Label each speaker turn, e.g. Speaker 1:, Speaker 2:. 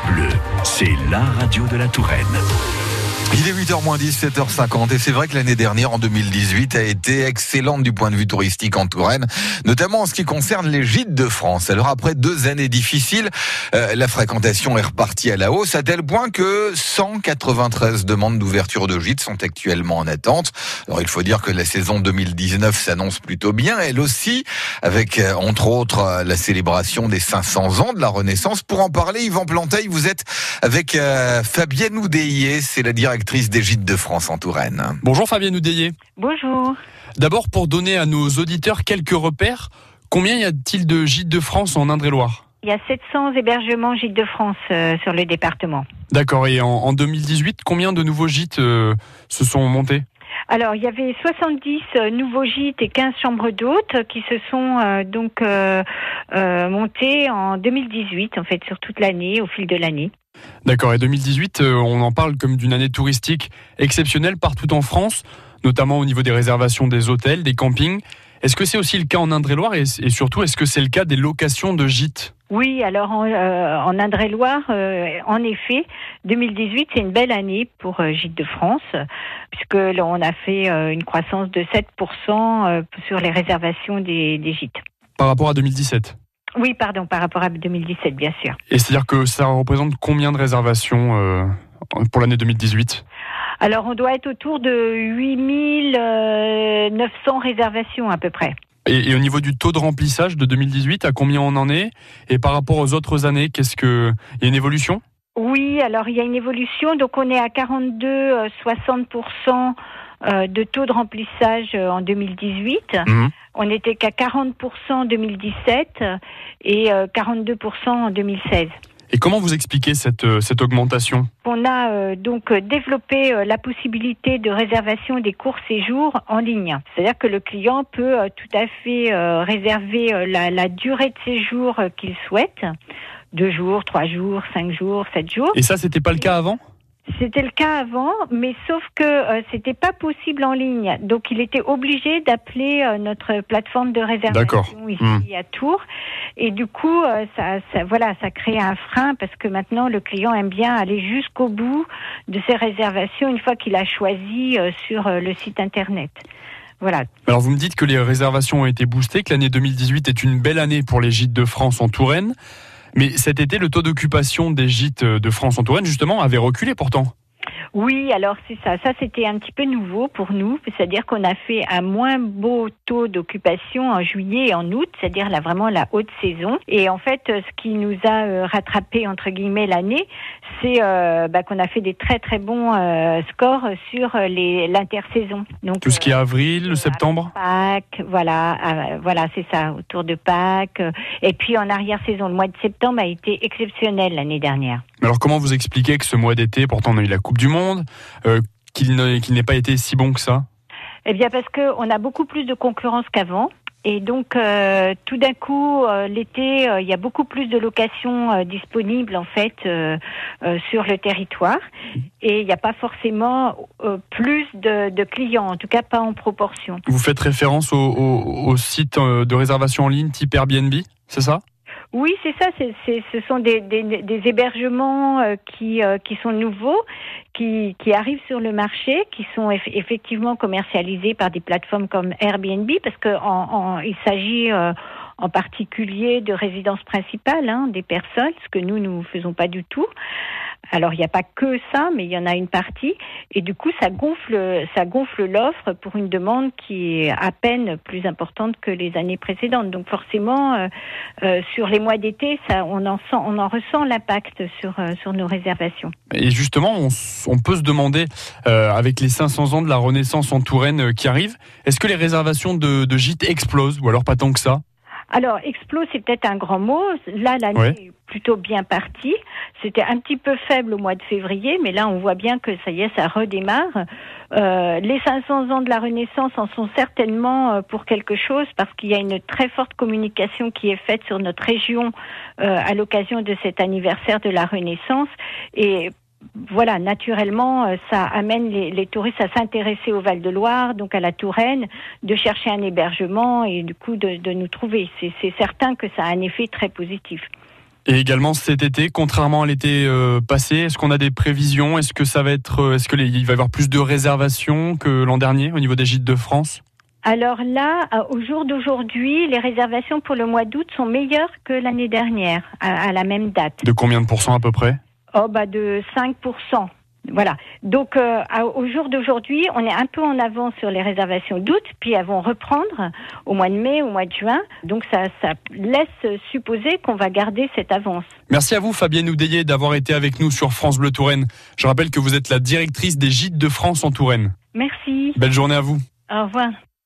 Speaker 1: Bleu, c'est la radio de la Touraine.
Speaker 2: Il est 8h10, 7h50 et c'est vrai que l'année dernière, en 2018, a été excellente du point de vue touristique en Touraine, notamment en ce qui concerne les gîtes de France. Alors après deux années difficiles, euh, la fréquentation est repartie à la hausse à tel point que 193 demandes d'ouverture de gîtes sont actuellement en attente. Alors il faut dire que la saison 2019 s'annonce plutôt bien, elle aussi, avec euh, entre autres euh, la célébration des 500 ans de la Renaissance. Pour en parler, Yvan Planteil, vous êtes avec Fabienne Oudéier, c'est la directrice des Gîtes de France en Touraine.
Speaker 3: Bonjour Fabienne Oudéier.
Speaker 4: Bonjour.
Speaker 3: D'abord, pour donner à nos auditeurs quelques repères, combien y a-t-il de Gîtes de France en Indre-et-Loire?
Speaker 4: Il y a 700 hébergements gîtes de France euh, sur le département.
Speaker 3: D'accord. Et en, 2018, combien de nouveaux gîtes euh, se sont montés?
Speaker 4: Alors, il y avait 70 euh, nouveaux gîtes et 15 chambres d'hôtes qui se sont donc montés en 2018, en fait, sur toute l'année, au fil de l'année.
Speaker 3: D'accord. Et 2018, euh, on en parle comme d'une année touristique exceptionnelle partout en France, notamment au niveau des réservations des hôtels, des campings. Est-ce que c'est aussi le cas en Indre-et-Loire et, surtout, est-ce que c'est le cas des locations de gîtes?
Speaker 4: Oui, alors en, euh, Indre-et-Loire, euh, en effet, 2018 c'est une belle année pour Gîtes de France, puisque on a fait une croissance de 7% sur les réservations des, des gîtes.
Speaker 3: Par rapport à 2017
Speaker 4: oui, pardon, par rapport à 2017, bien sûr.
Speaker 3: Et c'est-à-dire que ça représente combien de réservations euh, pour l'année 2018
Speaker 4: Alors, on doit être autour de 8900 réservations à peu près.
Speaker 3: Et, au niveau du taux de remplissage de 2018, à combien on en est? Et par rapport aux autres années, qu'est-ce que il y a une évolution?
Speaker 4: Oui, alors il y a une évolution. Donc on est à 42 60 euh, de taux de remplissage euh, en 2018. Mhm. On n'était qu'à 40% en 2017 et 42% euh, en 2016.
Speaker 3: Et comment vous expliquez cette, cette augmentation?
Speaker 4: On a donc développé la possibilité de réservation des courts séjours en ligne. C'est-à-dire que le client peut tout à fait réserver la, la durée de séjour qu'il souhaite. Deux jours, trois jours, cinq jours, sept jours.
Speaker 3: Et ça, c'était pas le cas avant?
Speaker 4: C'était le cas avant, mais sauf que euh, c'était pas possible en ligne. Donc il était obligé d'appeler euh, notre plateforme de réservation ici hmm. à Tours. Et du coup, euh, ça, ça, voilà, ça crée un frein parce que maintenant le client aime bien aller jusqu'au bout de ses réservations une fois qu'il a choisi sur le site internet. Voilà.
Speaker 3: Alors vous me dites que les réservations ont été boostées, que l'année 2018 est une belle année pour les gîtes de France en Touraine. Mais cet été, le taux d'occupation des gîtes de France en Touraine, justement, avait reculé pourtant.
Speaker 4: Oui, alors c'est ça. Ça, c'était un petit peu nouveau pour nous. C'est-à-dire qu'on a fait un moins beau taux d'occupation en juillet et en août, c'est-à-dire là vraiment la haute saison. Et en fait, ce qui nous a euh, rattrapé entre guillemets l'année, c'est euh, bah, qu'on a fait des très très bons euh, scores sur les l'intersaison.
Speaker 3: Donc tout ce qui est avril, septembre.
Speaker 4: Pâques, voilà, voilà, c'est ça, autour de Pâques. Et puis en arrière saison, le mois de septembre a été exceptionnel l'année dernière.
Speaker 3: Alors comment vous expliquez que ce mois d'été, pourtant on a eu la Coupe du Monde, euh, qu'il n'ait pas été si bon que ça?
Speaker 4: Eh bien parce qu'on a beaucoup plus de concurrence qu'avant. Et donc, euh, tout d'un coup, euh, l'été, il y a beaucoup plus de locations disponibles en fait sur le territoire, et il n'y a pas forcément plus de, clients, en tout cas pas en proportion.
Speaker 3: Vous faites référence au, au site de réservation en ligne type Airbnb, c'est ça?
Speaker 4: Oui, c'est ça. C'est, ce sont des, hébergements euh, qui, euh, qui sont nouveaux, qui, arrivent sur le marché, qui sont effectivement commercialisés par des plateformes comme Airbnb, parce que en, s'agit euh, en particulier de résidences principales hein, des personnes, ce que nous nous faisons pas du tout. Alors il n'y a pas que ça, mais il y en a une partie, et du coup ça gonfle, ça gonfle l'offre pour une demande qui est à peine plus importante que les années précédentes. Donc forcément, euh, euh, sur les mois d'été, on en ressent l'impact sur euh, sur nos réservations.
Speaker 3: Et justement, on, peut se demander, avec les 500 ans de la Renaissance en Touraine qui arrivent, est-ce que les réservations de, de gîtes explosent, ou alors pas tant que ça?
Speaker 4: Alors, explose, c'est peut-être un grand mot. Là, l'année est plutôt bien partie. C'était un petit peu faible au mois de février, mais là, on voit bien que ça y est, ça redémarre. Euh, les 500 ans de la Renaissance en sont certainement euh, pour quelque chose parce qu'il y a une très forte communication qui est faite sur notre région euh, à l'occasion de cet anniversaire de la Renaissance. Et voilà, naturellement, euh, ça amène les, touristes à s'intéresser au Val-de-Loire, donc à la Touraine, de chercher un hébergement et du coup de, nous trouver. C'est certain que ça a un effet très positif.
Speaker 3: Et également cet été, contrairement à l'été euh, passé, est-ce qu'on a des prévisions? Est-ce que ça va être, euh, est-ce que les- il va y avoir plus de réservations que l'an dernier au niveau des gîtes de France?
Speaker 4: Alors là, au jour d'aujourd'hui, les réservations pour le mois d'août sont meilleures que l'année dernière, à, à la même date.
Speaker 3: De combien de pourcents à peu près?
Speaker 4: Oh, bah de 5%. Voilà. Donc, euh, au jour d'aujourd'hui, on est un peu en avance sur les réservations d'août, puis elles vont reprendre au mois de mai, au mois de juin. Donc, ça, ça laisse supposer qu'on va garder cette avance.
Speaker 3: Merci à vous, Fabienne Oudélier, d'avoir été avec nous sur France Bleu Touraine. Je rappelle que vous êtes la directrice des gîtes de France en Touraine.
Speaker 4: Merci.
Speaker 3: Belle journée à vous.
Speaker 4: Au revoir.